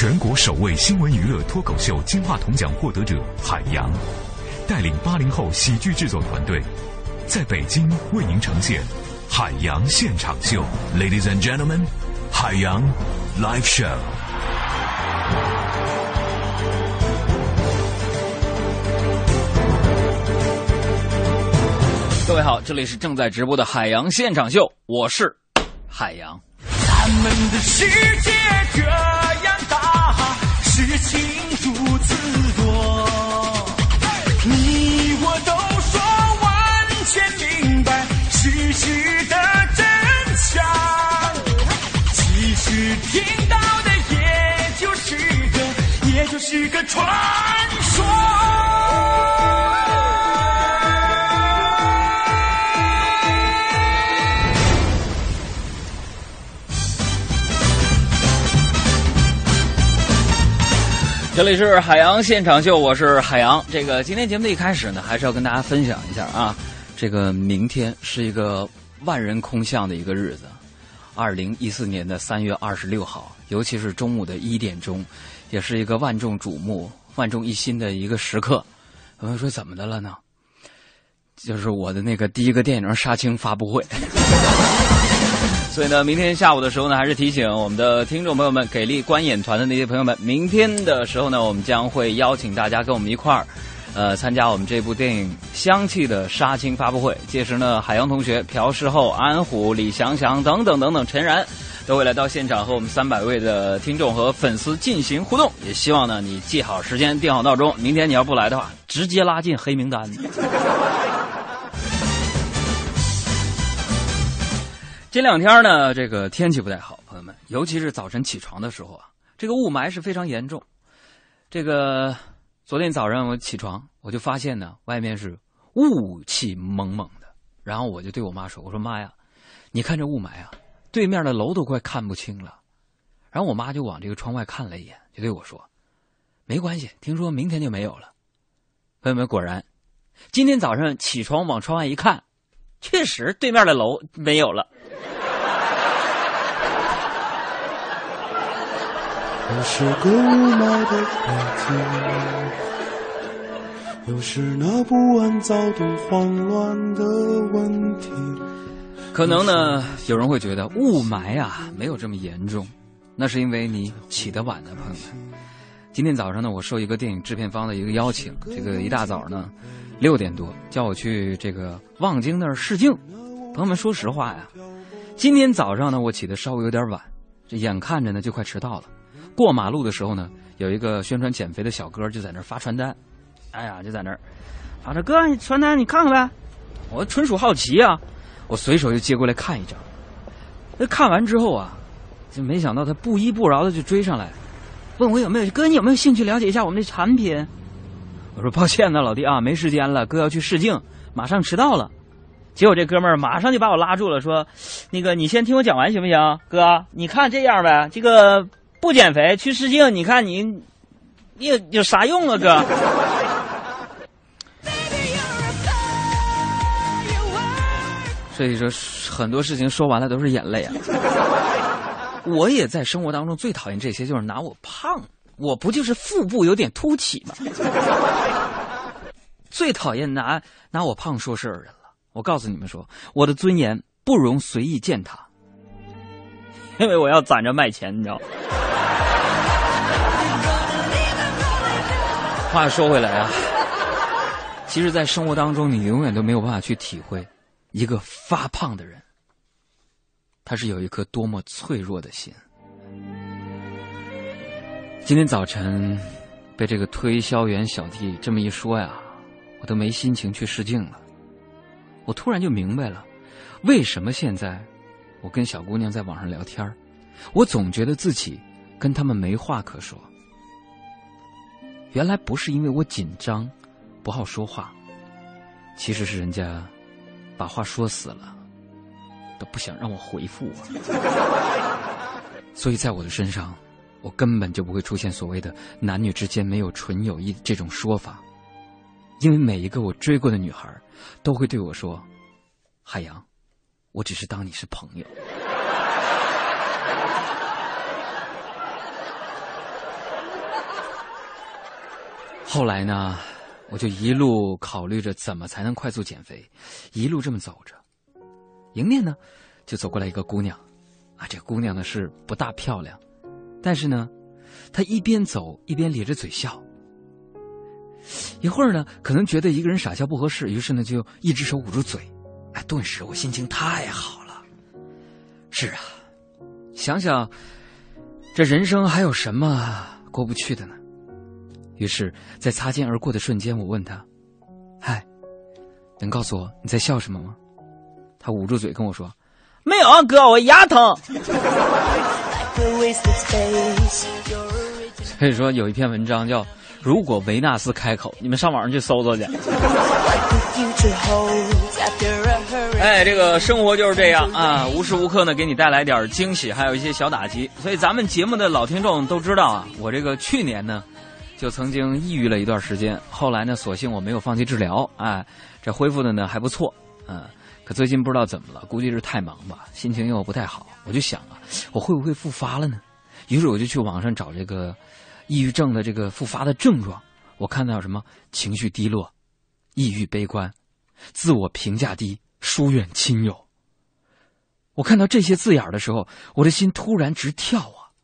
全国首位新闻娱乐脱口秀金话筒奖获得者海洋，带领八零后喜剧制作团队，在北京为您呈现《海洋现场秀》，Ladies and Gentlemen，海洋 Live Show。各位好，这里是正在直播的海洋现场秀，我是海洋。咱们的世界事情如此多，你我都说完全明白事实的真相。其实听到的也就是个，也就是个传说。这里是海洋现场秀，我是海洋。这个今天节目的一开始呢，还是要跟大家分享一下啊，这个明天是一个万人空巷的一个日子，二零一四年的三月二十六号，尤其是中午的一点钟，也是一个万众瞩目、万众一心的一个时刻。有人说怎么的了呢？就是我的那个第一个电影杀青发布会。所以呢，明天下午的时候呢，还是提醒我们的听众朋友们，给力观演团的那些朋友们，明天的时候呢，我们将会邀请大家跟我们一块儿，呃，参加我们这部电影《香气》的杀青发布会。届时呢，海洋同学、朴世厚、安虎、李翔翔等等等等，陈然都会来到现场和我们三百位的听众和粉丝进行互动。也希望呢，你记好时间，定好闹钟，明天你要不来的话，直接拉进黑名单。这两天呢，这个天气不太好，朋友们，尤其是早晨起床的时候啊，这个雾霾是非常严重。这个昨天早上我起床，我就发现呢，外面是雾气蒙蒙的。然后我就对我妈说：“我说妈呀，你看这雾霾啊，对面的楼都快看不清了。”然后我妈就往这个窗外看了一眼，就对我说：“没关系，听说明天就没有了。”朋友们，果然，今天早上起床往窗外一看，确实对面的楼没有了。又是个雾霾的天气，又是那不安、躁动、慌乱的问题。可能呢，有人会觉得雾霾啊没有这么严重，那是因为你起得晚的朋友们。今天早上呢，我受一个电影制片方的一个邀请，这个一大早呢，六点多叫我去这个望京那儿试镜。朋友们，说实话呀，今天早上呢，我起的稍微有点晚，这眼看着呢就快迟到了。过马路的时候呢，有一个宣传减肥的小哥就在那儿发传单，哎呀，就在那儿，啊，这哥，你传单你看看呗。我纯属好奇啊，我随手就接过来看一张。那看完之后啊，就没想到他不依不饶的就追上来，问我有没有哥，你有没有兴趣了解一下我们的产品？我说抱歉呢，老弟啊，没时间了，哥要去试镜，马上迟到了。结果这哥们儿马上就把我拉住了，说：“那个你先听我讲完行不行？哥，你看这样呗，这个。”不减肥去试镜，你看你，你有有啥用啊，哥？所以说很多事情说完了都是眼泪啊。我也在生活当中最讨厌这些，就是拿我胖，我不就是腹部有点凸起吗？最讨厌拿拿我胖说事儿的人了。我告诉你们说，我的尊严不容随意践踏，因为我要攒着卖钱，你知道。话说回来啊，其实，在生活当中，你永远都没有办法去体会，一个发胖的人，他是有一颗多么脆弱的心。今天早晨，被这个推销员小弟这么一说呀，我都没心情去试镜了。我突然就明白了，为什么现在我跟小姑娘在网上聊天我总觉得自己跟他们没话可说。原来不是因为我紧张，不好说话，其实是人家把话说死了，都不想让我回复我。所以在我的身上，我根本就不会出现所谓的男女之间没有纯友谊这种说法，因为每一个我追过的女孩，都会对我说：“海洋，我只是当你是朋友。”后来呢，我就一路考虑着怎么才能快速减肥，一路这么走着，迎面呢就走过来一个姑娘，啊，这姑娘呢是不大漂亮，但是呢，他一边走一边咧着嘴笑。一会儿呢，可能觉得一个人傻笑不合适，于是呢就一只手捂住嘴，哎，顿时我心情太好了。是啊，想想这人生还有什么过不去的呢？于是，在擦肩而过的瞬间，我问他：“嗨，能告诉我你在笑什么吗？”他捂住嘴跟我说：“没有啊，哥，我牙疼。”所以说，有一篇文章叫。如果维纳斯开口，你们上网上去搜搜去。哎，这个生活就是这样啊，无时无刻呢给你带来点惊喜，还有一些小打击。所以咱们节目的老听众都知道啊，我这个去年呢就曾经抑郁了一段时间，后来呢，索性我没有放弃治疗，哎，这恢复的呢还不错，嗯。可最近不知道怎么了，估计是太忙吧，心情又不太好，我就想啊，我会不会复发了呢？于是我就去网上找这个。抑郁症的这个复发的症状，我看到什么情绪低落、抑郁悲观、自我评价低、疏远亲友。我看到这些字眼的时候，我的心突然直跳啊！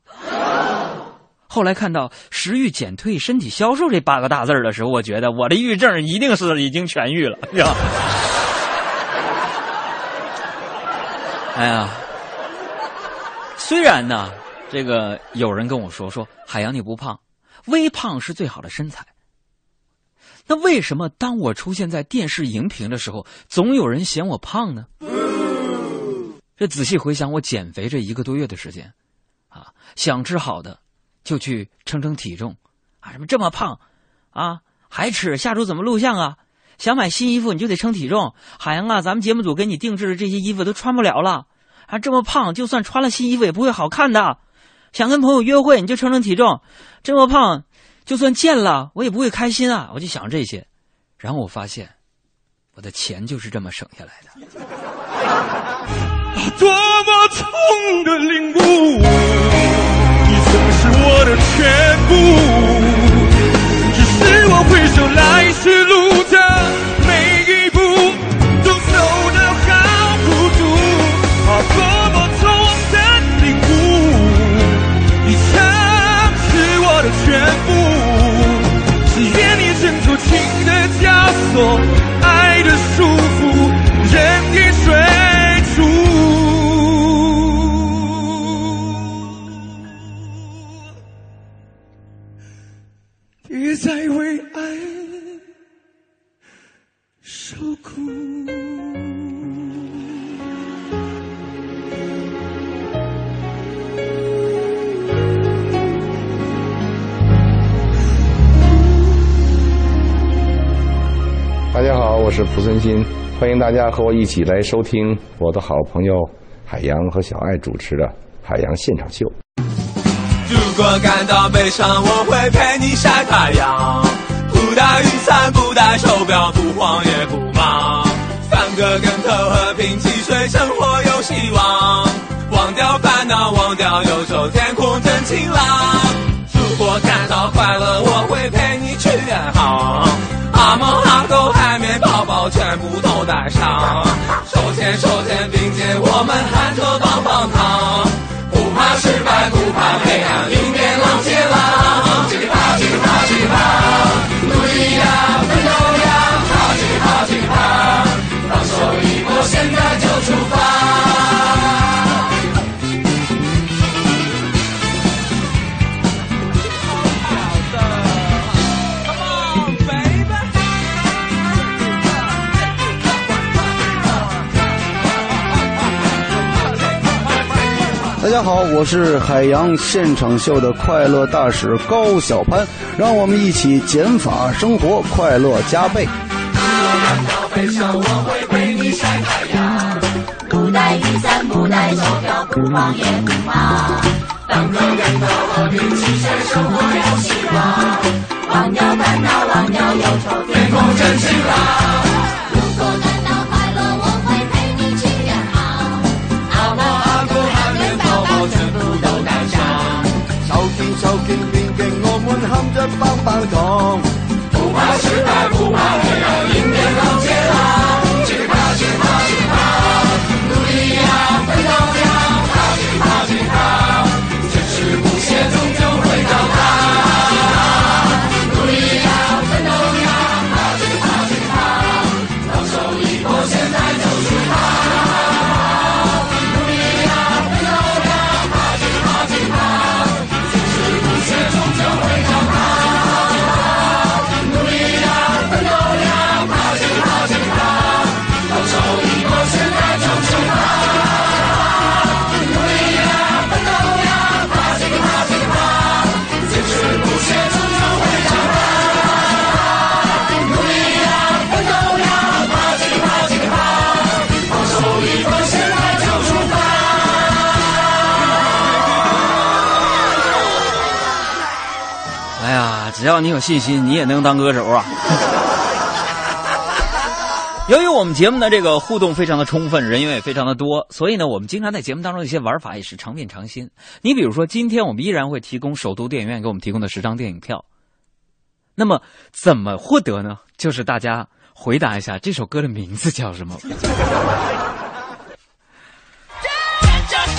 后来看到“食欲减退、身体消瘦”这八个大字的时候，我觉得我的抑郁症一定是已经痊愈了，是吧？哎呀，虽然呢。这个有人跟我说说海洋你不胖，微胖是最好的身材。那为什么当我出现在电视荧屏的时候，总有人嫌我胖呢？这仔细回想我减肥这一个多月的时间，啊，想吃好的就去称称体重，啊，什么这么胖，啊，还吃？下周怎么录像啊？想买新衣服你就得称体重。海洋啊，咱们节目组给你定制的这些衣服都穿不了了，啊，这么胖，就算穿了新衣服也不会好看的。想跟朋友约会，你就称称体重。这么胖，就算见了我也不会开心啊！我就想这些，然后我发现，我的钱就是这么省下来的。多么痛的领悟，你曾是我的全部，只是我回首来时大家好，我是蒲存昕，欢迎大家和我一起来收听我的好朋友海洋和小爱主持的《海洋现场秀》。如果感到悲伤，我会陪你晒太阳，不带雨伞，不带手表，不慌也不忙，翻个跟头，和平汽水，生活有希望，忘掉烦恼，忘掉忧愁，天空真晴朗。如果感到快乐，我会陪你去远航。阿猫阿狗海绵宝宝全部都带上，手牵手肩并肩，我们喊着出发。大家好，我是海洋现场秀的快乐大使高小攀，让我们一起减法生活，快乐加倍。不不带雨伞不带手表不慌也不忙翻个跟头喝瓶汽水生活有希望忘掉烦恼忘掉忧愁天空真晴朗如果感到快乐我会陪你去远航阿猫阿狗海绵宝宝全部都带上手牵手肩并肩我们含着棒棒糖不怕失败不怕黑暗要你有信心，你也能当歌手啊！由于我们节目的这个互动非常的充分，人员也非常的多，所以呢，我们经常在节目当中一些玩法也是常变常新。你比如说，今天我们依然会提供首都电影院给我们提供的十张电影票。那么怎么获得呢？就是大家回答一下这首歌的名字叫什么。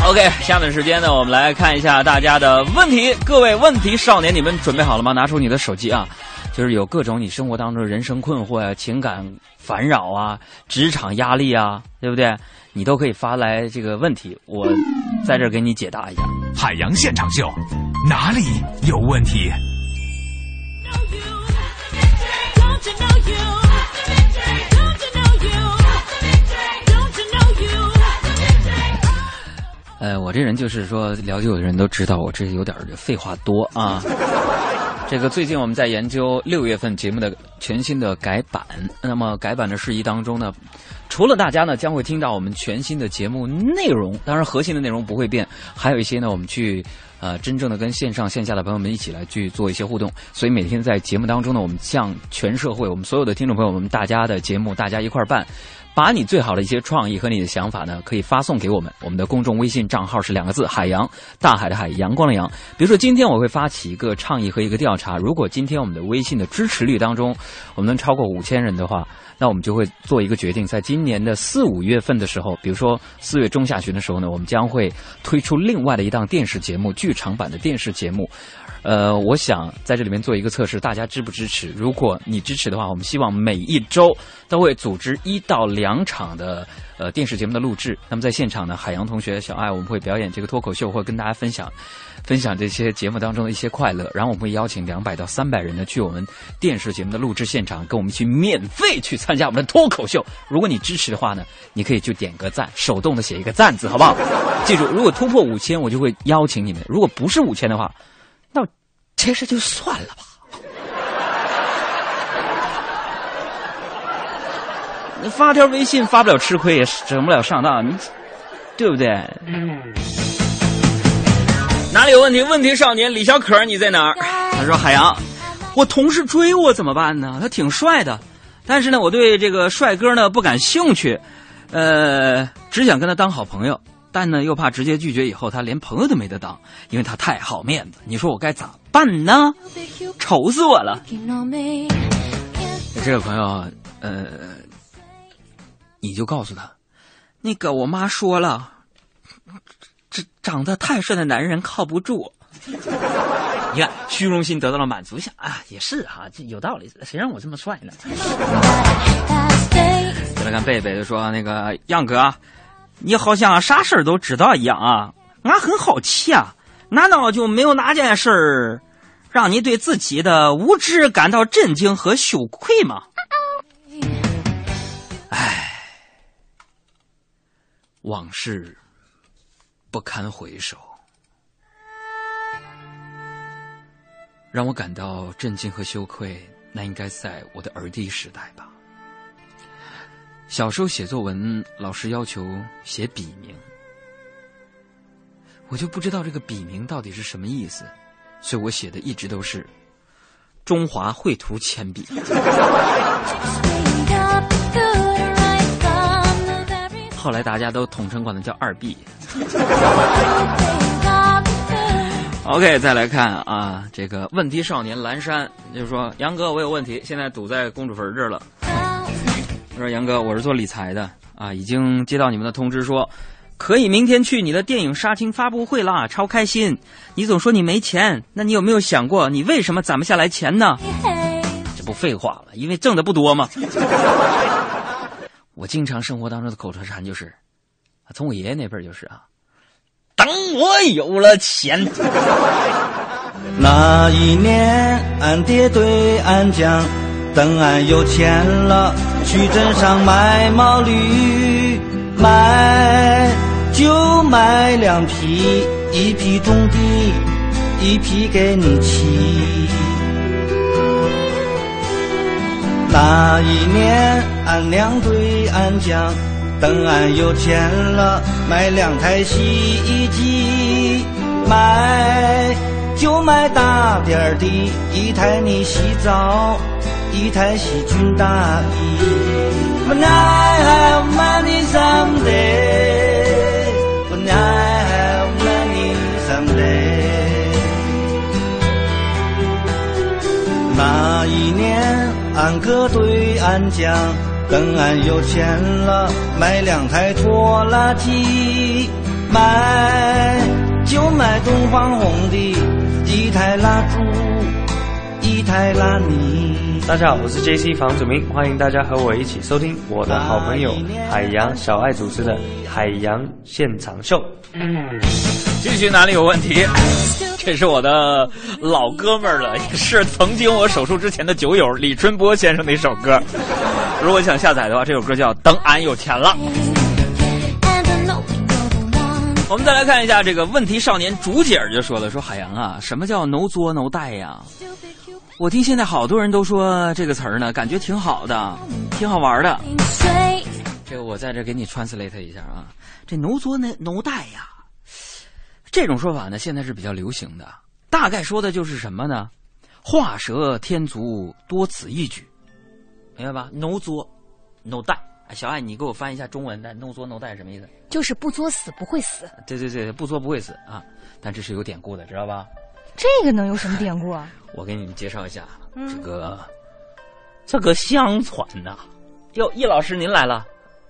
OK，下面时间呢，我们来看一下大家的问题。各位问题少年，你们准备好了吗？拿出你的手机啊，就是有各种你生活当中人生困惑呀、情感烦扰啊、职场压力啊，对不对？你都可以发来这个问题，我在这儿给你解答一下。海洋现场秀，哪里有问题？呃，我这人就是说，了解我的人都知道我这有点儿废话多啊。这个最近我们在研究六月份节目的全新的改版，那么改版的事宜当中呢，除了大家呢将会听到我们全新的节目内容，当然核心的内容不会变，还有一些呢我们去呃真正的跟线上线下的朋友们一起来去做一些互动，所以每天在节目当中呢，我们向全社会我们所有的听众朋友们，大家的节目大家一块儿办。把你最好的一些创意和你的想法呢，可以发送给我们。我们的公众微信账号是两个字：海洋，大海的海，阳光的阳。比如说，今天我会发起一个倡议和一个调查，如果今天我们的微信的支持率当中，我们能超过五千人的话，那我们就会做一个决定，在今年的四五月份的时候，比如说四月中下旬的时候呢，我们将会推出另外的一档电视节目，剧场版的电视节目。呃，我想在这里面做一个测试，大家支不支持？如果你支持的话，我们希望每一周都会组织一到两场的呃电视节目的录制。那么在现场呢，海洋同学、小爱我们会表演这个脱口秀，会跟大家分享 分享这些节目当中的一些快乐。然后我们会邀请两百到三百人呢去我们电视节目的录制现场，跟我们一起免费去参加我们的脱口秀。如果你支持的话呢，你可以就点个赞，手动的写一个赞字，好不好？记住，如果突破五千，我就会邀请你们；如果不是五千的话，那我这事就算了吧。你发条微信发不了吃亏，也整不了上当，你对不对？哪里有问题？问题少年李小可，你在哪儿？他说：“海洋，我同事追我怎么办呢？他挺帅的，但是呢，我对这个帅哥呢不感兴趣，呃，只想跟他当好朋友。”但呢，又怕直接拒绝以后他连朋友都没得当，因为他太好面子。你说我该咋办呢？愁死我了！这个朋友，呃，你就告诉他，那个我妈说了，这长得太帅的男人靠不住。你看，虚荣心得到了满足，想啊，也是哈、这有道理，谁让我这么帅呢？再来看贝贝就说，那个样哥啊。你好像啥事儿都知道一样啊！俺很好奇啊，难道就没有哪件事儿让你对自己的无知感到震惊和羞愧吗？唉，往事不堪回首，让我感到震惊和羞愧，那应该在我的儿弟时代吧。小时候写作文，老师要求写笔名，我就不知道这个笔名到底是什么意思，所以我写的一直都是中华绘图铅笔。后来大家都统称管它叫二 B。OK，再来看啊，这个问题少年蓝山就是说，杨哥，我有问题，现在堵在公主坟这了。我说杨哥，我是做理财的啊，已经接到你们的通知说，可以明天去你的电影杀青发布会啦，超开心。你总说你没钱，那你有没有想过，你为什么攒不下来钱呢？这不废话了，因为挣的不多嘛。我经常生活当中的口头禅就是，从我爷爷那辈儿就是啊，等我有了钱。那一年，俺爹对俺讲，等俺有钱了，去镇上买毛驴，买就买两匹，一匹种地，一匹给你骑。那一年，俺娘对俺讲，等俺有钱了，买两台洗衣机，买就买大点儿的，一台你洗澡，一台洗菌大衣。When I have money someday, when I have money someday. 那一年，俺哥对俺讲，等俺有钱了，买两台拖拉机，买就买东方红的，一台拉猪，一台拉尼。大家好，我是 JC 房祖名，欢迎大家和我一起收听我的好朋友海洋小爱主持的海洋现场秀。继续哪里有问题？这是我的老哥们儿了，也是曾经我手术之前的酒友李春波先生的一首歌。如果想下载的话，这首歌叫《等俺有钱了》。我们再来看一下这个问题少年竹姐儿就说了：“说海洋啊，什么叫 no 作 no 带呀？我听现在好多人都说这个词儿呢，感觉挺好的，挺好玩的。这个我在这给你 translate 一下啊，这 no 作 no no 带呀。”这种说法呢，现在是比较流行的，大概说的就是什么呢？画蛇添足，多此一举，明白吧？no 作，no 带。小爱，你给我翻译一下中文的 “no 作 no 带”什么意思？就是不作死不会死。对对对，不作不会死啊！但这是有典故的，知道吧？这个能有什么典故啊？我给你们介绍一下，嗯、这个这个相传呐、啊。哟，叶老师您来了。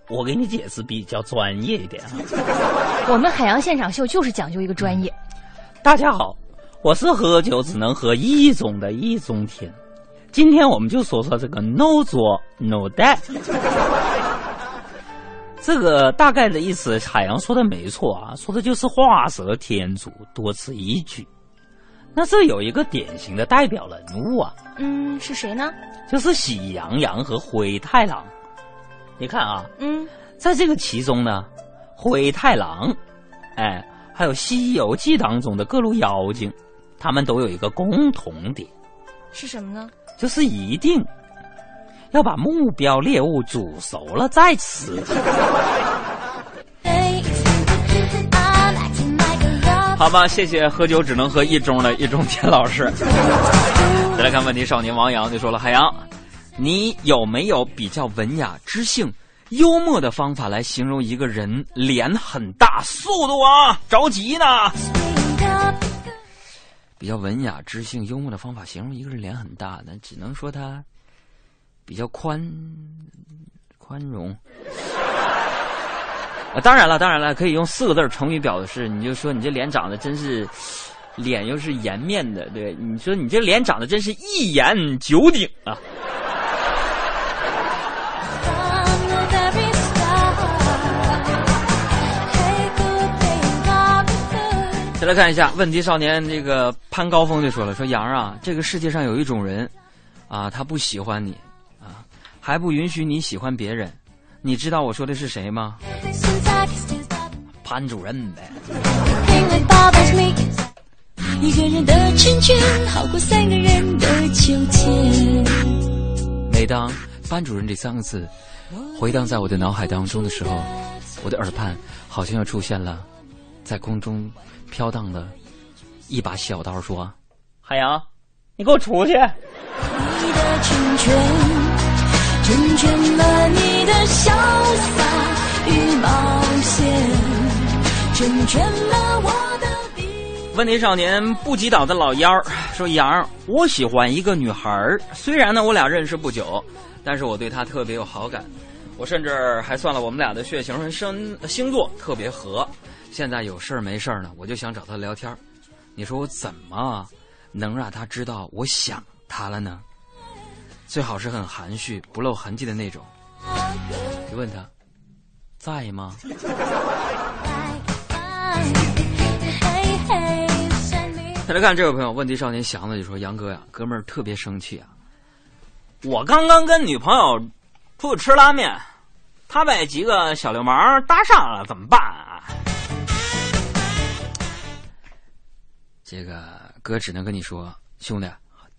我给你解释比较专业一点啊。我们海洋现场秀就是讲究一个专业。大家好，我是喝酒只能喝一种的易中天。今天我们就说说这个 “no 作 no die”。这个大概的意思，海洋说的没错啊，说的就是画蛇添足，多此一举。那这有一个典型的代表人物啊，嗯，是谁呢？就是喜羊羊和灰太狼。你看啊，嗯，在这个其中呢，灰太狼，哎，还有《西游记》当中的各路妖精，他们都有一个共同点，是什么呢？就是一定要把目标猎物煮熟了再吃。好吧，谢谢喝酒只能喝一盅的一盅田老师。再来看问题，少年王阳就说了：“海洋。”你有没有比较文雅、知性、幽默的方法来形容一个人脸很大？速度啊，着急呢！比较文雅、知性、幽默的方法形容一个人脸很大，那只能说他比较宽宽容。当然了，当然了，可以用四个字成语表示，你就说你这脸长得真是，脸又是颜面的，对，你说你这脸长得真是一言九鼎啊！再来看一下问题少年，这个潘高峰就说了：“说杨啊，这个世界上有一种人，啊，他不喜欢你，啊，还不允许你喜欢别人。你知道我说的是谁吗？潘主任呗。一个人的成全好过三个人的纠结。每当班主任这三个字回荡在我的脑海当中的时候，我的耳畔好像又出现了在空中。”飘荡的一把小刀说：“海洋，你给我出去！”你的成全，成全了你的潇洒与冒险，成全了我的。问题少年不击倒的老幺说：“杨，我喜欢一个女孩，虽然呢我俩认识不久，但是我对她特别有好感。我甚至还算了我们俩的血型和生星座特别合。现在有事儿没事儿呢，我就想找她聊天。你说我怎么能让她知道我想她了呢？最好是很含蓄、不露痕迹的那种。你问她在吗？”再来看这位朋友，问题少年祥子就说：“杨哥呀，哥们儿特别生气啊！我刚刚跟女朋友出去吃拉面，他被几个小流氓搭上了，怎么办啊？”这个哥只能跟你说，兄弟，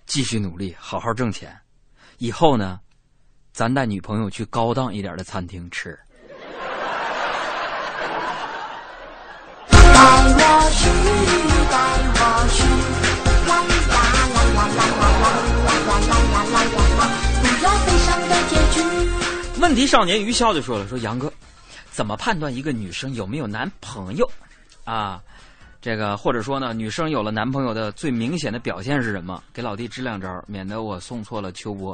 继续努力，好好挣钱，以后呢，咱带女朋友去高档一点的餐厅吃。问题少年余潇就说了：“说杨哥，怎么判断一个女生有没有男朋友？啊，这个或者说呢，女生有了男朋友的最明显的表现是什么？给老弟支两招，免得我送错了秋波。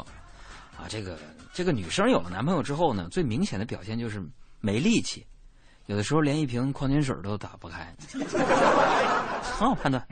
啊，这个这个女生有了男朋友之后呢，最明显的表现就是没力气，有的时候连一瓶矿泉水都打不开，很好判断。”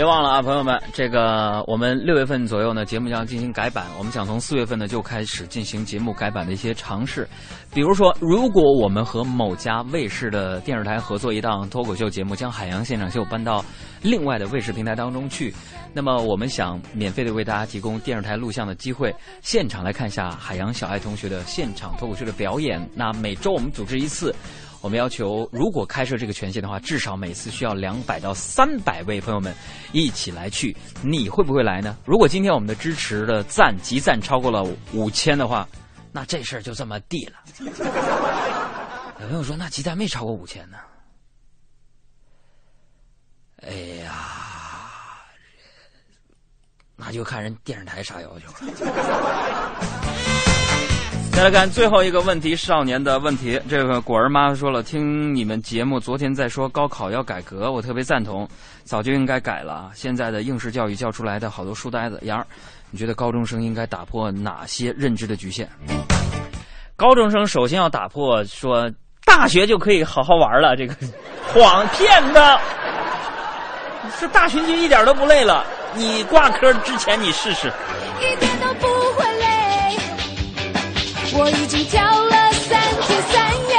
别忘了啊，朋友们，这个我们六月份左右呢，节目将进行改版。我们想从四月份呢就开始进行节目改版的一些尝试，比如说，如果我们和某家卫视的电视台合作一档脱口秀节目，将《海洋现场秀》搬到另外的卫视平台当中去，那么我们想免费的为大家提供电视台录像的机会，现场来看一下海洋小爱同学的现场脱口秀的表演。那每周我们组织一次。我们要求，如果开设这个权限的话，至少每次需要两百到三百位朋友们一起来去。你会不会来呢？如果今天我们的支持的赞集赞超过了五千的话，那这事儿就这么地了。有朋友说，那集赞没超过五千呢？哎呀，那就看人电视台啥要求了。再来看最后一个问题，少年的问题。这个果儿妈说了，听你们节目，昨天在说高考要改革，我特别赞同，早就应该改了。现在的应试教育教出来的好多书呆子。杨儿，你觉得高中生应该打破哪些认知的局限？高中生首先要打破说大学就可以好好玩了，这个 谎骗的。说大学就一点都不累了，你挂科之前你试试。已经跳了三天三夜，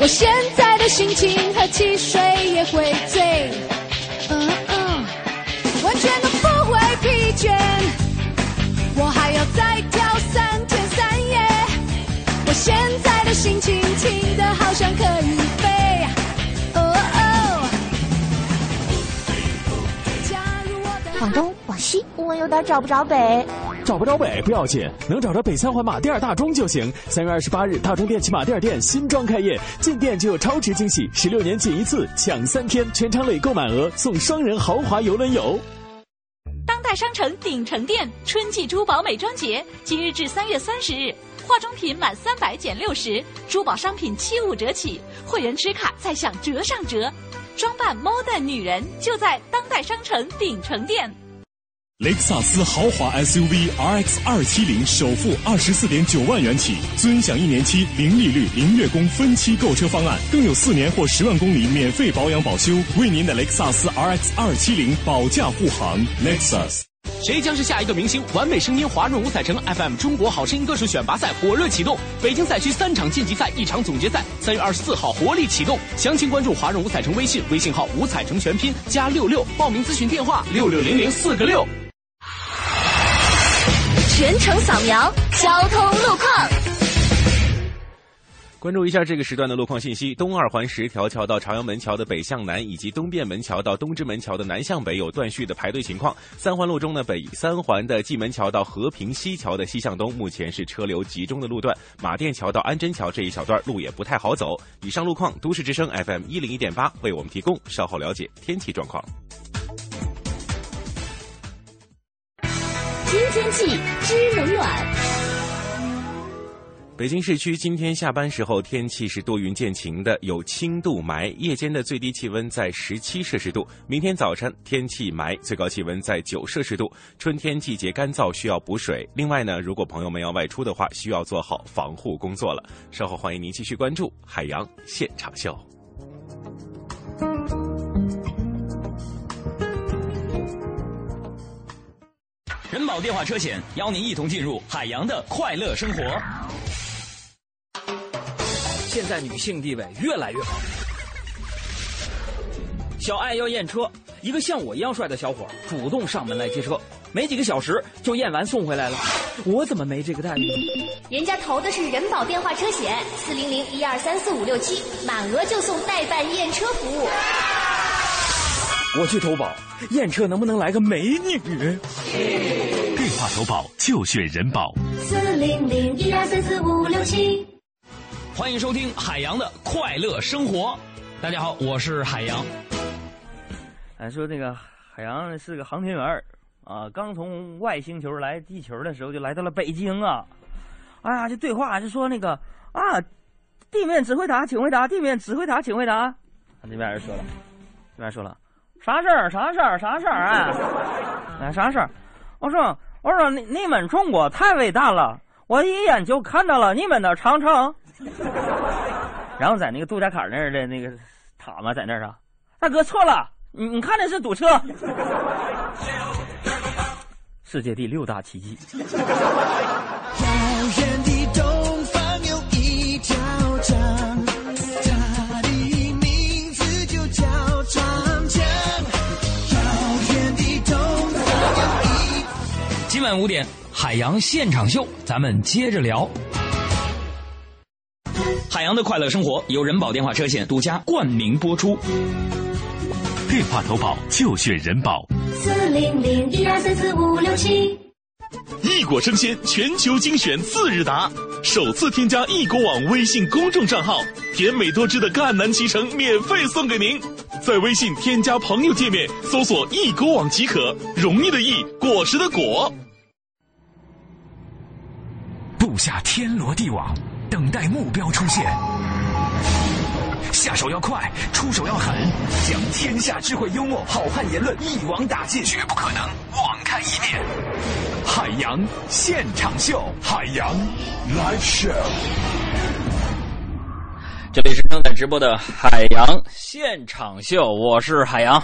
我现在的心情和汽水也会醉，嗯嗯，完全都不会疲倦。我还要再跳三天三夜，我现在的心情轻的好像可以飞。往东，往西，我有点找不着北。找不着北不要紧，能找着北三环马甸大钟就行。三月二十八日，大中电器马甸店新装开业，进店就有超值惊喜，十六年仅一次，抢三天，全场累购满额送双人豪华游轮游。当代商城鼎城店春季珠宝美妆节，今日至三月三十日，化妆品满三百减六十，珠宝商品七五折起，会员持卡再享折上折。装扮 modern 女人就在当代商城鼎城店。雷克萨斯豪华 SUV RX 二七零首付二十四点九万元起，尊享一年期零利率、零月供分期购车方案，更有四年或十万公里免费保养保修，为您的雷克萨斯 RX 二七零保驾护航。Lexus。谁将是下一个明星？完美声音华润五彩城 FM 中国好声音歌手选拔赛火热启动，北京赛区三场晋级赛，一场总决赛，三月二十四号活力启动。详情关注华润五彩城微信，微信号五彩城全拼加六六，报名咨询电话六六零零四个六。全程扫描交通路况。关注一下这个时段的路况信息：东二环十条桥到朝阳门桥的北向南，以及东便门桥到东直门桥的南向北有断续的排队情况。三环路中呢，北三环的蓟门桥到和平西桥的西向东，目前是车流集中的路段。马甸桥到安贞桥这一小段路也不太好走。以上路况，都市之声 FM 一零一点八为我们提供。稍后了解天气状况。知天气，知冷暖。北京市区今天下班时候天气是多云见晴的，有轻度霾，夜间的最低气温在十七摄氏度。明天早晨天气霾，最高气温在九摄氏度。春天季节干燥，需要补水。另外呢，如果朋友们要外出的话，需要做好防护工作了。稍后欢迎您继续关注海洋现场秀。人保电话车险邀您一同进入海洋的快乐生活。现在女性地位越来越高。小爱要验车，一个像我一样帅的小伙主动上门来接车，没几个小时就验完送回来了。我怎么没这个待遇？人家投的是人保电话车险，四零零一二三四五六七，满额就送代办验车服务。我去投保，验车能不能来个美女？电话投保就选人保。四零零一二三四五六七。欢迎收听海洋的快乐生活。大家好，我是海洋。俺说那个海洋是个航天员儿啊，刚从外星球来地球的时候就来到了北京啊。哎呀，这对话就说那个啊，地面指挥塔，请回答。地面指挥塔，请回答。这边人说了，那边说了，啥事儿？啥事儿？啥事儿？哎，哎，啥事儿？我说，我说你你们中国太伟大了，我一眼就看到了你们的长城。然后在那个杜家坎那儿的那个塔嘛，在那儿啊，大哥错了，你你看的是堵车。世界第六大奇迹。晚五点，海洋现场秀，咱们接着聊。海洋的快乐生活由人保电话车险独家冠名播出。电话投保就选人保。四零零一二三四五六七。异果生鲜全球精选次日达，首次添加异果网微信公众账号，甜美多汁的赣南脐橙免费送给您。在微信添加朋友界面搜索“异果网”即可，容易的易，果实的果。布下天罗地网，等待目标出现。下手要快，出手要狠，将天下智慧、幽默、好汉言论一网打尽，绝不可能网开一面。海洋现场秀，海洋 live show。这里是正在直播的海洋现场秀，我是海洋。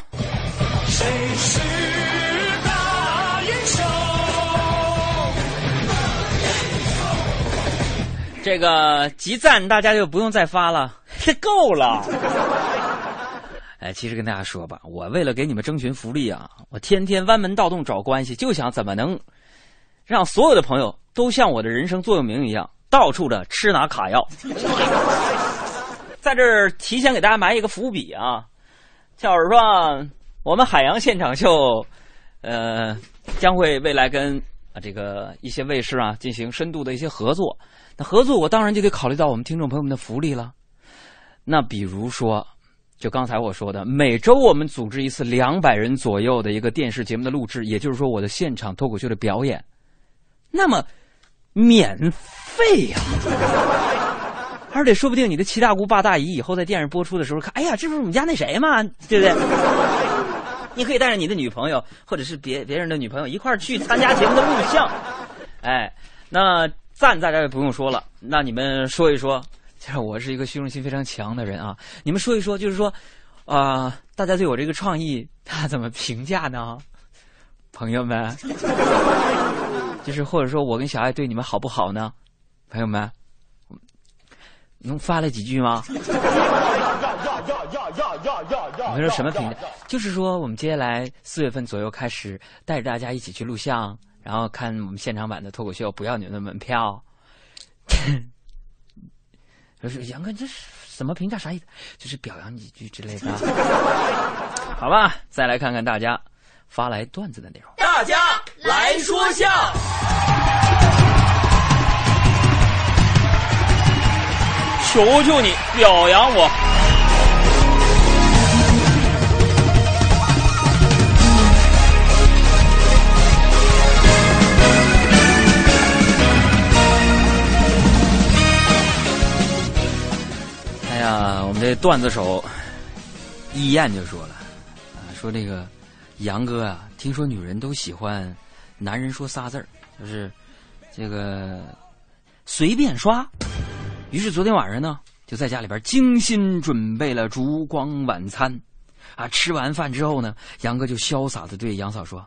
谁是这个集赞大家就不用再发了，这 够了。哎，其实跟大家说吧，我为了给你们争取福利啊，我天天弯门盗洞找关系，就想怎么能让所有的朋友都像我的人生座右铭一样，到处的吃拿卡要。在这儿提前给大家埋一个伏笔啊，就是说我们海洋现场秀，呃，将会未来跟啊这个一些卫视啊进行深度的一些合作。那合作我当然就得考虑到我们听众朋友们的福利了。那比如说，就刚才我说的，每周我们组织一次两百人左右的一个电视节目的录制，也就是说我的现场脱口秀的表演，那么免费呀、而且说不定你的七大姑八大姨以后在电视播出的时候看，哎呀，这不是我们家那谁吗？对不对？你可以带着你的女朋友，或者是别别人的女朋友一块儿去参加节目的录像。哎，那赞大家也不用说了，那你们说一说，就是我是一个虚荣心非常强的人啊，你们说一说，就是说，啊、大家对我这个创意，他怎么评价呢？朋友们，就是或者说我跟小爱对你们好不好呢？朋友们，能发来几句吗？我们说什么评价？就是说，我们接下来四月份左右开始带着大家一起去录像，然后看我们现场版的脱口秀，不要你们的门票。就是杨哥，这是什么评价？啥意思？就是表扬几句之类的。好吧，再来看看大家发来段子的内容。大家来说笑。求求你表扬我！这段子手一燕就说了，啊，说这个杨哥啊，听说女人都喜欢男人说仨字儿，就是这个随便刷。于是昨天晚上呢，就在家里边精心准备了烛光晚餐。啊，吃完饭之后呢，杨哥就潇洒的对杨嫂说：“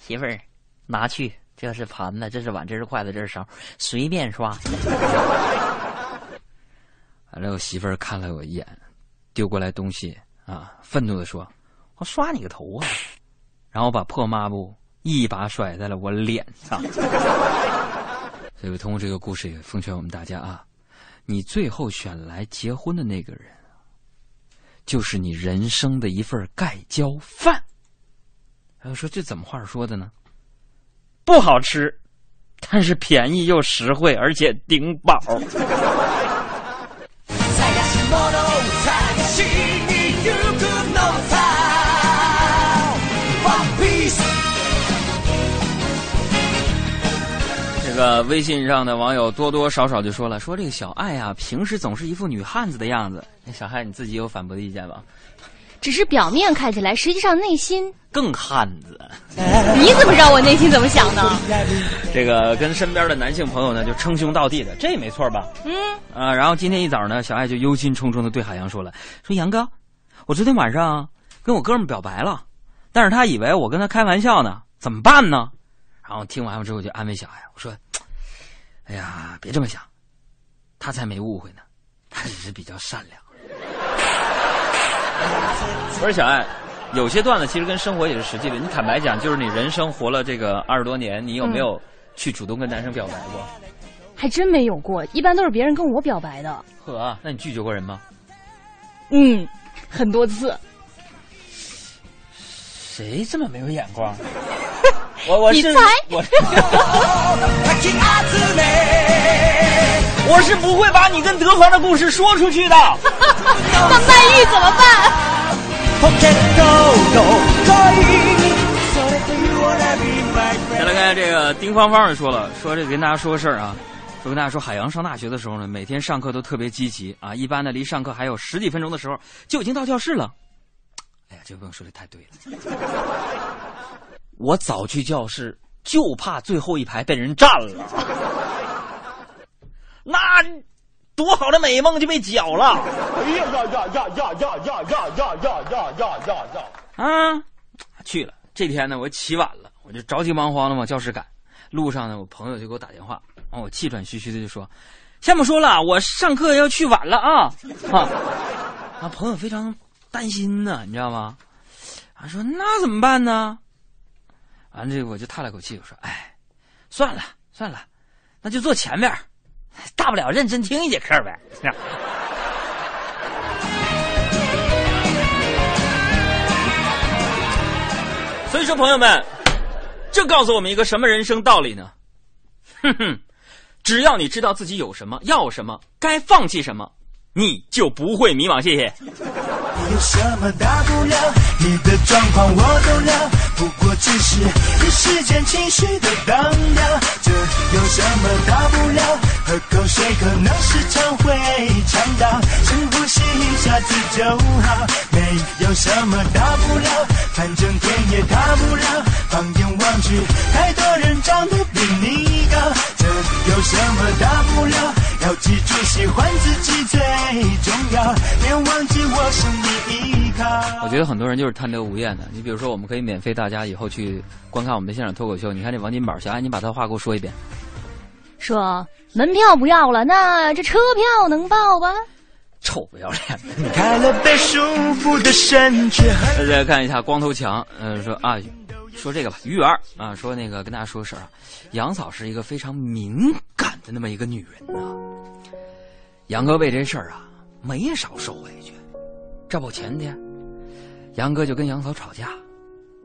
媳妇儿，拿去，这是盘子，这是碗，这是筷子，这是勺，随便刷。”完了，我媳妇儿看了我一眼，丢过来东西啊，愤怒的说：“我刷你个头啊！”然后把破抹布一把甩在了我脸上。所以，通过这个故事也奉劝我们大家啊，你最后选来结婚的那个人，就是你人生的一份盖浇饭。还有说这怎么话说的呢？不好吃，但是便宜又实惠，而且顶饱。这个微信上的网友多多少少就说了，说这个小爱啊，平时总是一副女汉子的样子。那小爱你自己有反驳的意见吗？只是表面看起来，实际上内心更汉子。你怎么知道我内心怎么想的？这个跟身边的男性朋友呢，就称兄道弟的，这也没错吧？嗯。啊，然后今天一早呢，小爱就忧心忡忡的对海洋说了：“说杨哥，我昨天晚上跟我哥们表白了，但是他以为我跟他开玩笑呢，怎么办呢？”然后听完了之后就安慰小爱，我说：“哎呀，别这么想，他才没误会呢，他只是比较善良。” 不是小爱，有些段子其实跟生活也是实际的。你坦白讲，就是你人生活了这个二十多年，你有没有去主动跟男生表白过？还真没有过，一般都是别人跟我表白的。呵，那你拒绝过人吗？嗯，很多次。谁这么没有眼光？我我是你猜我是 我是不会把你跟德华的故事说出去的。那卖玉怎么办？再来看这个丁芳芳也说了，说这个跟大家说个事儿啊，说跟大家说，海洋上大学的时候呢，每天上课都特别积极啊，一般呢离上课还有十几分钟的时候就已经到教室了。哎呀，这个朋友说的太对了，我早去教室就怕最后一排被人占了，那多好的美梦就被搅了。哎呀呀呀呀呀呀呀呀呀呀呀呀呀呀！啊，去了。这天呢，我起晚了，我就着急忙慌的往教室赶。路上呢，我朋友就给我打电话，然后我气喘吁吁的就说：“先不说了，我上课要去晚了啊！” 啊，啊，朋友非常担心呢，你知道吗？啊，说那怎么办呢？完了，这个我就叹了口气，我说：“哎，算了算了，那就坐前面，大不了认真听一节课呗。”所以说，朋友们，这告诉我们一个什么人生道理呢？哼哼，只要你知道自己有什么，要什么，该放弃什么，你就不会迷茫。谢谢。有什么大不了？你的状况我都了，不过只是一时间情绪的荡掉。这有什么大不了？喝口水可能时常会呛到，深呼吸一下子就好。没有什么大不了，反正天也大不了。放眼望去，太多人长得比你高。这有什么大不了？要记住喜欢自己最重要，别忘记我是你依靠。我觉得很多人就是贪得无厌的。你比如说，我们可以免费大家以后去观看我们的现场脱口秀。你看这王金宝，小安，你把他话给我说一遍。说门票不要了，那这车票能报吧？臭不要脸的！开了被束缚的身躯。大家看一下光头强，嗯、说啊，说这个吧，鱼圆儿啊，说那个跟大家说个事儿啊，杨嫂是一个非常敏感的那么一个女人呐、杨哥为这事儿啊，没少受委屈。这不前天，杨哥就跟杨嫂吵架，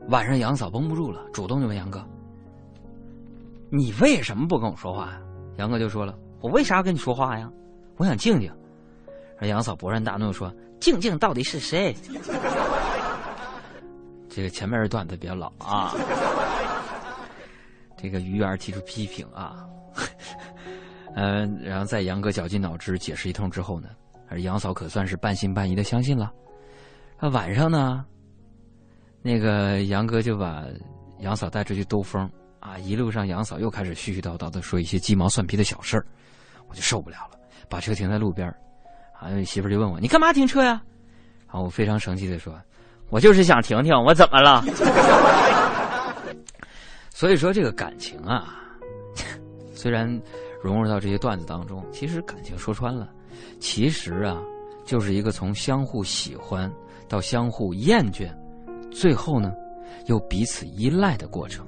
晚上杨嫂绷不住了，主动就问杨哥：“你为什么不跟我说话呀？”杨哥就说了：“我为啥要跟你说话呀？我想静静。”而杨嫂勃然大怒说：“静静到底是谁？” 这个前面的段子比较老啊。这个于园提出批评啊，嗯、然后在杨哥绞尽脑汁解释一通之后呢，而杨嫂可算是半信半疑的相信了。那晚上呢，那个杨哥就把杨嫂带出去兜风啊，一路上杨嫂又开始絮絮叨叨的说一些鸡毛蒜皮的小事儿，我就受不了了，把车停在路边儿啊，媳妇儿就问我你干嘛停车呀？然后我非常生气的说，我就是想停停，我怎么了？所以说这个感情啊，虽然融入到这些段子当中，其实感情说穿了，其实啊，就是一个从相互喜欢到相互厌倦，最后呢，又彼此依赖的过程。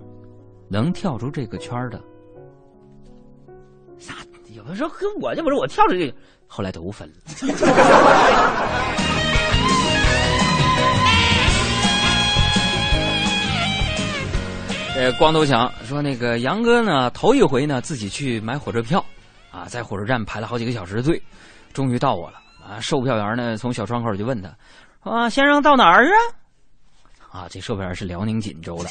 能跳出这个圈的，啥？有的时候跟我这不是我跳出去，后来都分了。呃，光头强说：“那个杨哥呢，头一回呢自己去买火车票，啊，在火车站排了好几个小时的队，终于到我了。啊，售票员呢从小窗口就问他：啊，先生到哪儿啊？啊，这售票员是辽宁锦州的。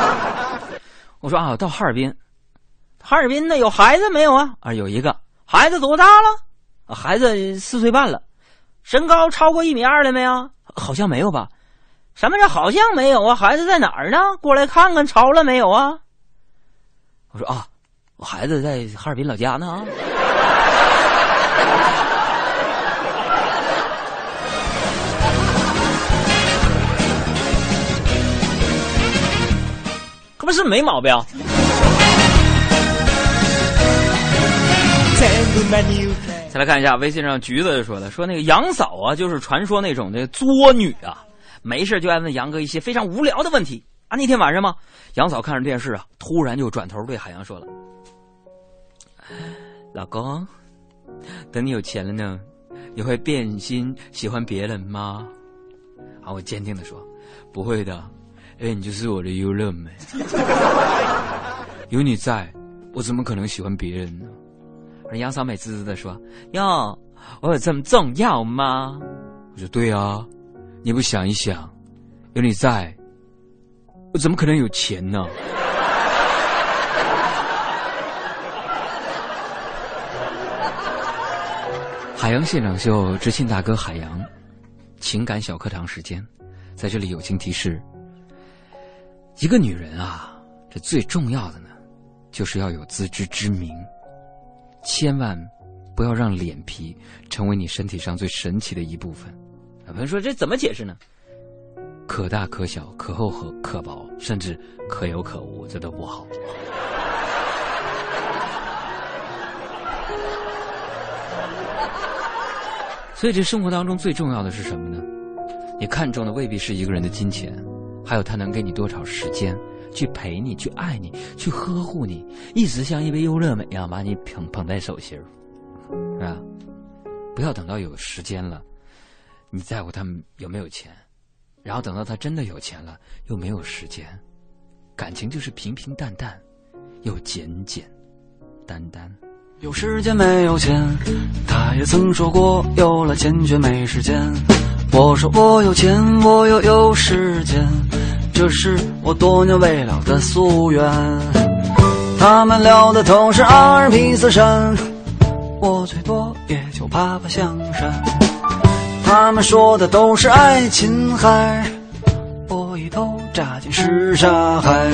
我说啊，到哈尔滨。哈尔滨呢有孩子没有啊？啊，有一个孩子多大了？孩子四岁半了。身高超过一米二了没有？好像没有吧。”什么叫好像没有啊？孩子在哪儿呢？过来看看，潮了没有啊？我说啊，我孩子在哈尔滨老家呢啊。可不是没毛病。再来看一下微信上橘子说的，说那个杨嫂啊，就是传说那种的作女啊。没事就爱问杨哥一些非常无聊的问题啊！那天晚上吗？杨嫂看着电视啊，突然就转头对海洋说了：“老公，等你有钱了呢，你会变心喜欢别人吗？”啊，我坚定的说：“不会的，因为你就是我的优乐美，有你在，我怎么可能喜欢别人呢？”而杨嫂美滋滋的说：“哟，我有这么重要吗？”我说：“对啊。”你不想一想，有你在，我怎么可能有钱呢？海洋现场秀，知青大哥海洋，情感小课堂时间，在这里友情提示：一个女人啊，这最重要的呢，就是要有自知之明，千万不要让脸皮成为你身体上最神奇的一部分。有人说这怎么解释呢？可大可小，可厚可可薄，甚至可有可无，这都不好。所以，这生活当中最重要的是什么呢？你看重的未必是一个人的金钱，还有他能给你多少时间去陪你、去爱你、去呵护你，一直像一杯优乐美一样把你捧捧在手心是吧？不要等到有时间了。你在乎他们有没有钱，然后等到他真的有钱了，又没有时间，感情就是平平淡淡，又简简单单。有时间没有钱，他也曾说过，有了钱却没时间。我说我有钱，我又有时间，这是我多年未了的夙愿。他们聊的都是阿尔卑斯山，我最多也就爬爬香山。他们说的都是爱琴海，我一头扎进什刹海。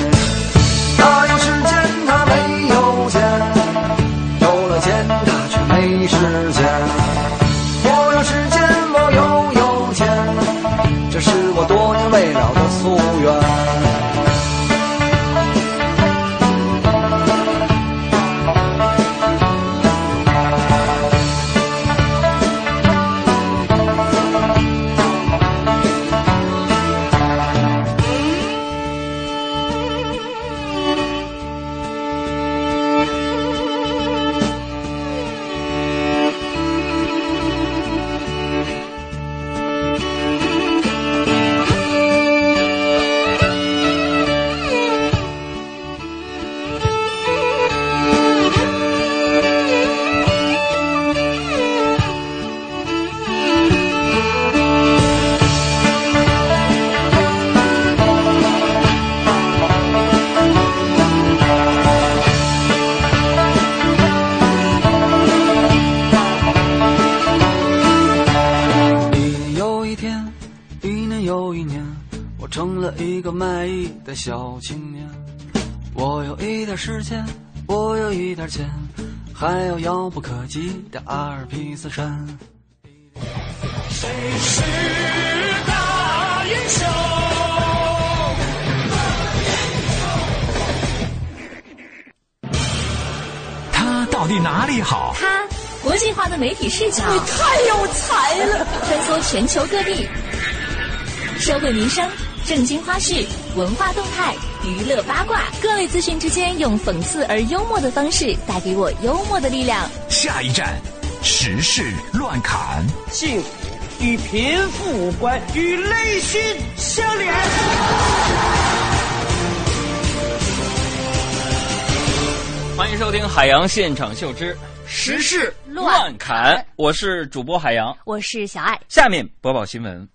可及的阿尔卑斯山。谁是大英雄？他到底哪里好？他国际化的媒体视角，你太有才了！穿梭全球各地，社会民生、正经花絮、文化动态、娱乐八卦，各类资讯之间，用讽刺而幽默的方式，带给我幽默的力量。下一站，时事乱侃。幸福与贫富无关，与内心相连。欢迎收听《海洋现场秀之时事乱侃》，我是主播海洋，我是小爱。下面播报新闻。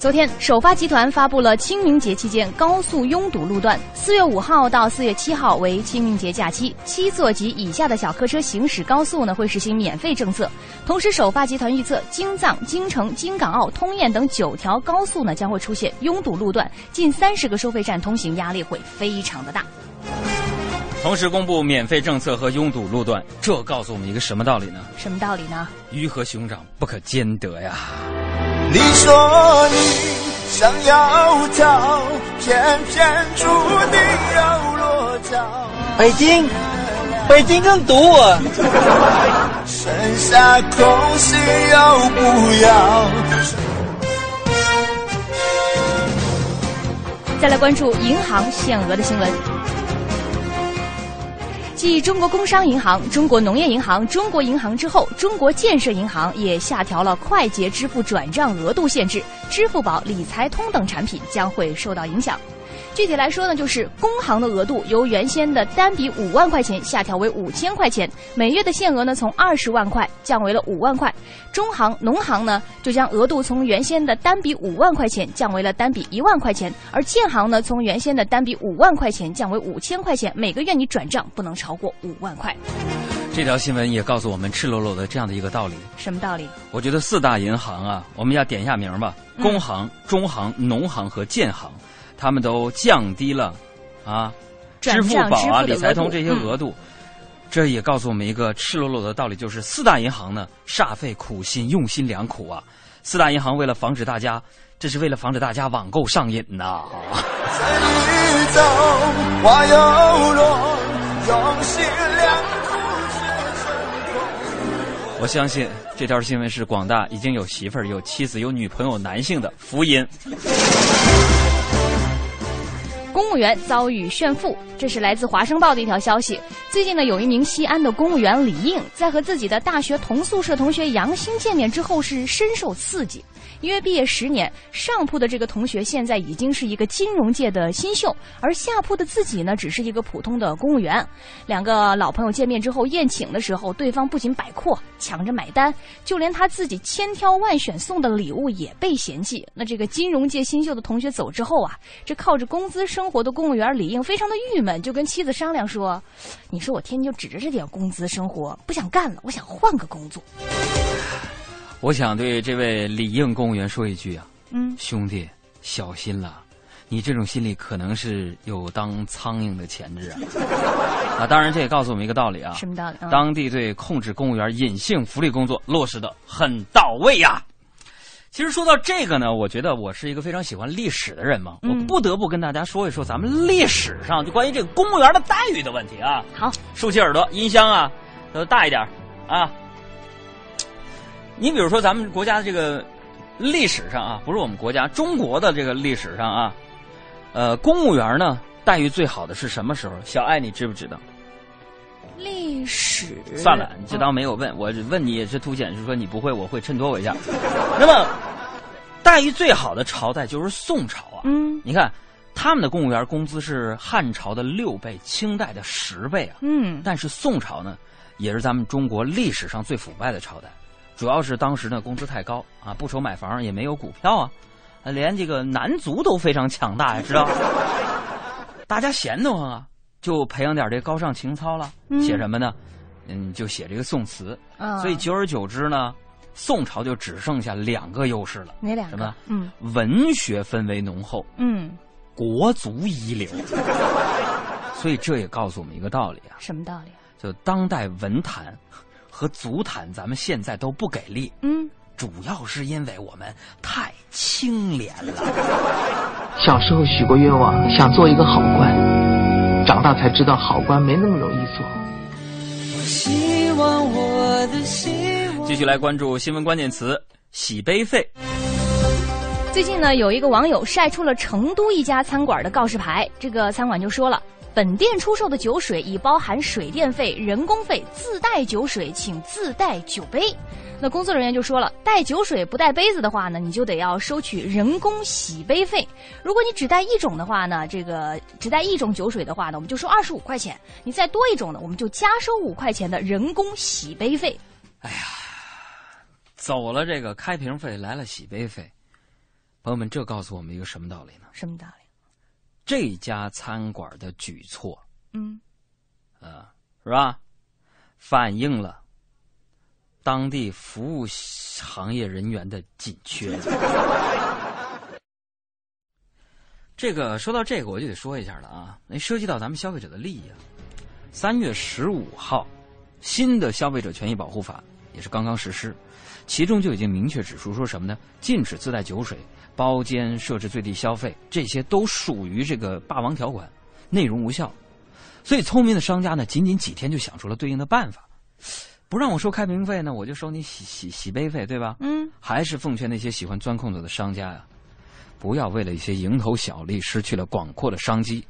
昨天，首发集团发布了清明节期间高速拥堵路段，四月五号到四月七号为清明节假期，七座及以下的小客车行驶高速呢会实行免费政策。同时，首发集团预测，京藏、京承、京港澳、通燕等九条高速呢将会出现拥堵路段，近三十个收费站通行压力会非常的大。同时公布免费政策和拥堵路段，这告诉我们一个什么道理呢？什么道理呢？鱼和熊掌不可兼得呀！你说你想要逃，偏偏注定要落脚。北京，北京更堵啊！剩下空心要不要？再来关注银行限额的新闻。继中国工商银行、中国农业银行、中国银行之后，中国建设银行也下调了快捷支付转账额度限制，支付宝、理财通等产品将会受到影响。具体来说呢，就是工行的额度由原先的单笔五万块钱下调为五千块钱，每月的限额呢从二十万块降为了五万块；中行、农行呢就将额度从原先的单笔五万块钱降为了单笔一万块钱，而建行呢从原先的单笔五万块钱降为五千块钱，每个月你转账不能超过五万块。这条新闻也告诉我们赤裸裸的这样的一个道理。什么道理？我觉得四大银行啊，我们要点一下名吧：嗯工行、中行、农行和建行。他们都降低了，啊，支付宝啊、理财通这些额度，嗯、这也告诉我们一个赤裸裸的道理，就是四大银行呢煞费苦心、用心良苦啊。四大银行为了防止大家，这是为了防止大家网购上瘾呐、我相信这条新闻是广大已经有媳妇儿、有妻子、有女朋友男性的福音。公务员遭遇炫富，这是来自《华商报》的一条消息。最近呢，有一名西安的公务员李应，在和自己的大学同宿舍同学杨鑫见面之后，是深受刺激。因为毕业十年，上铺的这个同学现在已经是一个金融界的新秀，而下铺的自己呢，只是一个普通的公务员。两个老朋友见面之后宴请的时候，对方不仅摆阔，抢着买单，就连他自己千挑万选送的礼物也被嫌弃。那这个金融界新秀的同学走之后啊，这靠着工资生活的公务员李应非常的郁闷，就跟妻子商量说：“你说我天天就指着这点工资生活，不想干了，我想换个工作。”我想对这位李应公务员说一句啊，嗯，兄弟，小心了，你这种心理可能是有当苍蝇的潜质啊。啊，当然这也告诉我们一个道理啊，什么道理？嗯、当地对控制公务员隐性福利工作落实的很到位呀、啊。其实说到这个呢，我觉得我是一个非常喜欢历史的人嘛，嗯、我不得不跟大家说一说咱们历史上就关于这个公务员的待遇的问题啊。好，竖起耳朵，音箱啊都大一点啊。你比如说，咱们国家的这个历史上啊，不是我们国家中国的这个历史上啊，呃，公务员呢待遇最好的是什么时候？小爱，你知不知道？历史算了，你就当没有问。我问你也是凸显是说你不会，我会衬托我一下。那么，待遇最好的朝代就是宋朝啊。嗯，你看他们的公务员工资是汉朝的六倍，清代的十倍啊。嗯，但是宋朝呢，也是咱们中国历史上最腐败的朝代。主要是当时呢工资太高啊，不愁买房，也没有股票啊，连这个男足都非常强大呀，知道？大家闲得慌啊，就培养点这高尚情操了。嗯、写什么呢？嗯，就写这个宋词。啊、所以久而久之呢，宋朝就只剩下两个优势了，哪两个？什么？嗯文学氛围浓厚，嗯，国足一流。所以这也告诉我们一个道理啊，什么道理？就当代文坛和足坛，咱们现在都不给力，嗯，主要是因为我们太清廉了。小时候许过愿望，想做一个好官，长大才知道好官没那么容易做。希望我的希望。继续来关注新闻关键词：洗杯费。最近呢，有一个网友晒出了成都一家餐馆的告示牌，这个餐馆就说了。本店出售的酒水已包含水电费、人工费，自带酒水请自带酒杯。那工作人员就说了，带酒水不带杯子的话呢，你就得要收取人工洗杯费。如果你只带一种的话呢，这个只带一种酒水的话呢，我们就收二十五块钱；你再多一种呢，我们就加收五块钱的人工洗杯费。哎呀，走了这个开瓶费，来了洗杯费。朋友们，这告诉我们一个什么道理呢？什么道理？这家餐馆的举措，嗯，啊，是吧？反映了当地服务行业人员的紧缺。这个说到这个，我就得说一下了啊，那涉及到咱们消费者的利益啊。三月十五号，新的消费者权益保护法也是刚刚实施，其中就已经明确指出说什么呢？禁止自带酒水。包间设置最低消费，这些都属于这个霸王条款，内容无效。所以聪明的商家呢，仅仅几天就想出了对应的办法，不让我收开瓶费呢，我就收你洗洗洗杯费，对吧？嗯，还是奉劝那些喜欢钻空子的商家呀，不要为了一些蝇头小利失去了广阔的商机。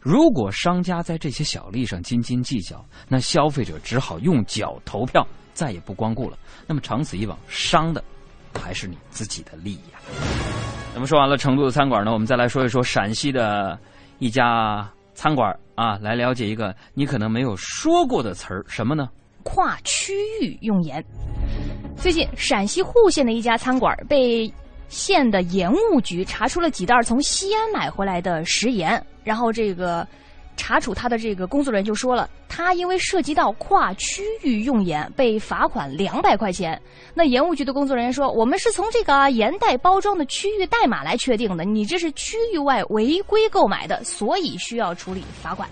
如果商家在这些小利上斤斤计较，那消费者只好用脚投票，再也不光顾了。那么长此以往，伤的还是你自己的利益啊。那么说完了成都的餐馆呢，我们再来说一说陕西的一家餐馆啊，来了解一个你可能没有说过的词儿，什么呢？跨区域用盐。最近陕西户县的一家餐馆被县的盐务局查出了几袋从西安买回来的食盐，然后这个。查处他的这个工作人员就说了，他因为涉及到跨区域用盐，被罚款两百块钱。那盐务局的工作人员说，我们是从这个盐袋包装的区域代码来确定的，你这是区域外违规购买的，所以需要处理罚款。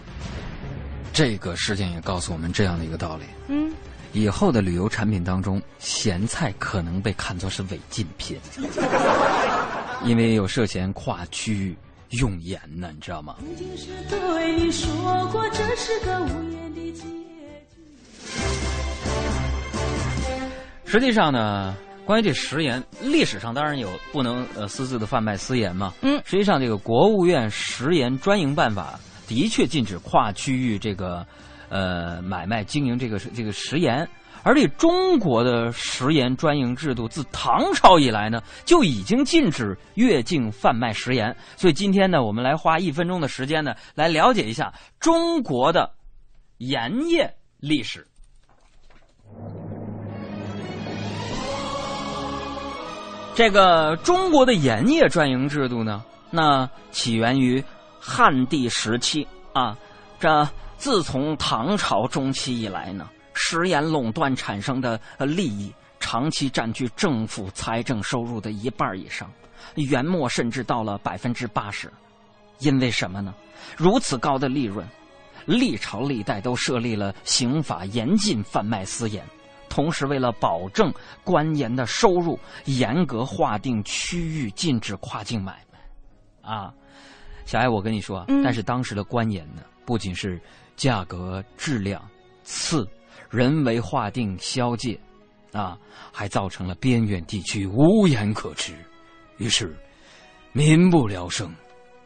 这个事件也告诉我们这样的一个道理：嗯，以后的旅游产品当中，咸菜可能被看作是违禁品，因为有涉嫌跨区域。用盐呢，你知道吗？实际上呢，关于这食盐，历史上当然有不能呃私自的贩卖私盐嘛。嗯，实际上这个国务院食盐专营办法的确禁止跨区域这个呃买卖经营这个这个食盐。而且中国的食盐专营制度自唐朝以来呢，就已经禁止越境贩卖食盐。所以今天呢，我们来花一分钟的时间呢，来了解一下中国的盐业历史。这个中国的盐业专营制度呢，那起源于汉帝时期啊。这自从唐朝中期以来呢。食盐垄断产生的利益长期占据政府财政收入的一半以上，元末甚至到了百分之八十。因为什么呢？如此高的利润，历朝历代都设立了刑法，严禁贩卖私盐。同时，为了保证官盐的收入，严格划定区域，禁止跨境买卖。啊，小艾，我跟你说，但是当时的官盐呢，不仅是价格、质量次。人为划定宵界，啊，还造成了边远地区无盐可吃，于是民不聊生，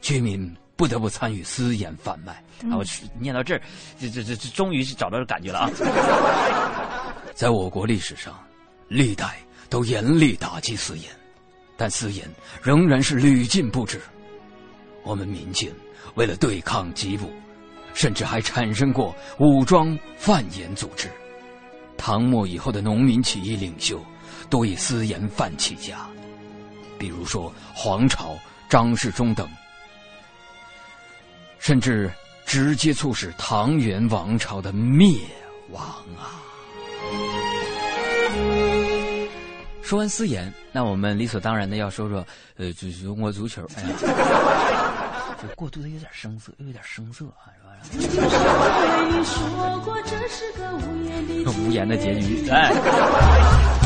居民不得不参与私盐贩卖。啊，我念到这儿，这这这终于是找到感觉了啊！在我国历史上，历代都严厉打击私盐，但私盐仍然是屡禁不止。我们民间为了对抗缉捕。甚至还产生过武装贩盐组织。唐末以后的农民起义领袖多以私盐贩起家，比如说黄巢张世忠等，甚至直接促使唐元王朝的灭亡啊！说完私盐，那我们理所当然的要说说，呃，就是中国足球。过度的有点生涩，又有点生涩啊，是吧？无言的结局，哎。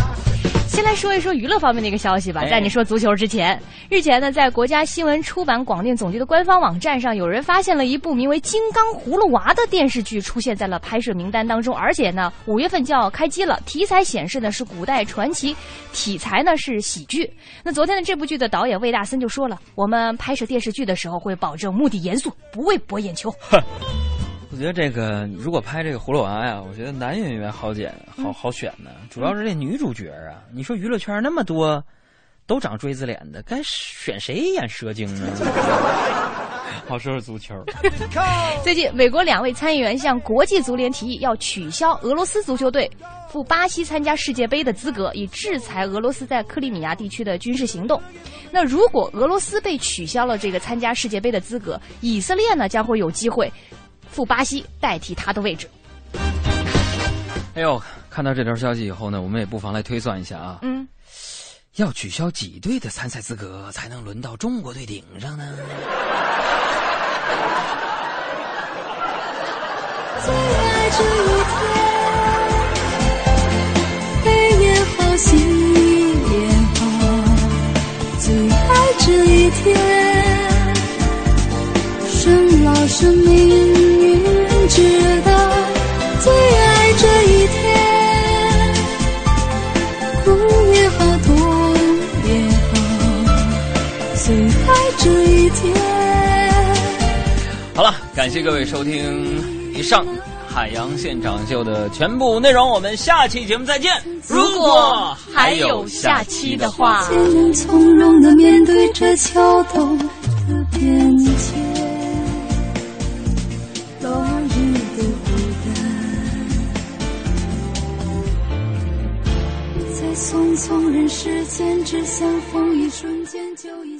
先来说一说娱乐方面的一个消息吧。在你说足球之前，日前呢，在国家新闻出版广电总局的官方网站上，有人发现了一部名为《金刚葫芦娃》的电视剧出现在了拍摄名单当中，而且呢，五月份就要开机了。题材显示呢是古代传奇，题材呢是喜剧。那昨天的这部剧的导演魏大森就说了，我们拍摄电视剧的时候会保证目的严肃，不为博眼球。我觉得这个如果拍这个葫芦娃呀，我觉得男演员好剪，好好选呢。主要是这女主角啊，你说娱乐圈那么多都长锥子脸的，该选谁演蛇精呢？好说说足球。最近，美国两位参议员向国际足联提议，要取消俄罗斯足球队赴巴西参加世界杯的资格，以制裁俄罗斯在克里米亚地区的军事行动。那如果俄罗斯被取消了这个参加世界杯的资格，以色列呢将会有机会。赴巴西代替他的位置。哎呦，看到这条消息以后呢，我们也不妨来推算一下啊。嗯，要取消几队的参赛资格才能轮到中国队顶上呢？最爱这一天，悲也好，喜也好，最爱这一天，生老生命。知道最爱这一天，苦也好，痛也好，最爱这一天。好了，感谢各位收听以上海洋现场秀的全部内容，我们下期节目再见。如果还有下期的话，从容的面对着桥头的变迁。匆匆人世间，只相逢一瞬间，就已。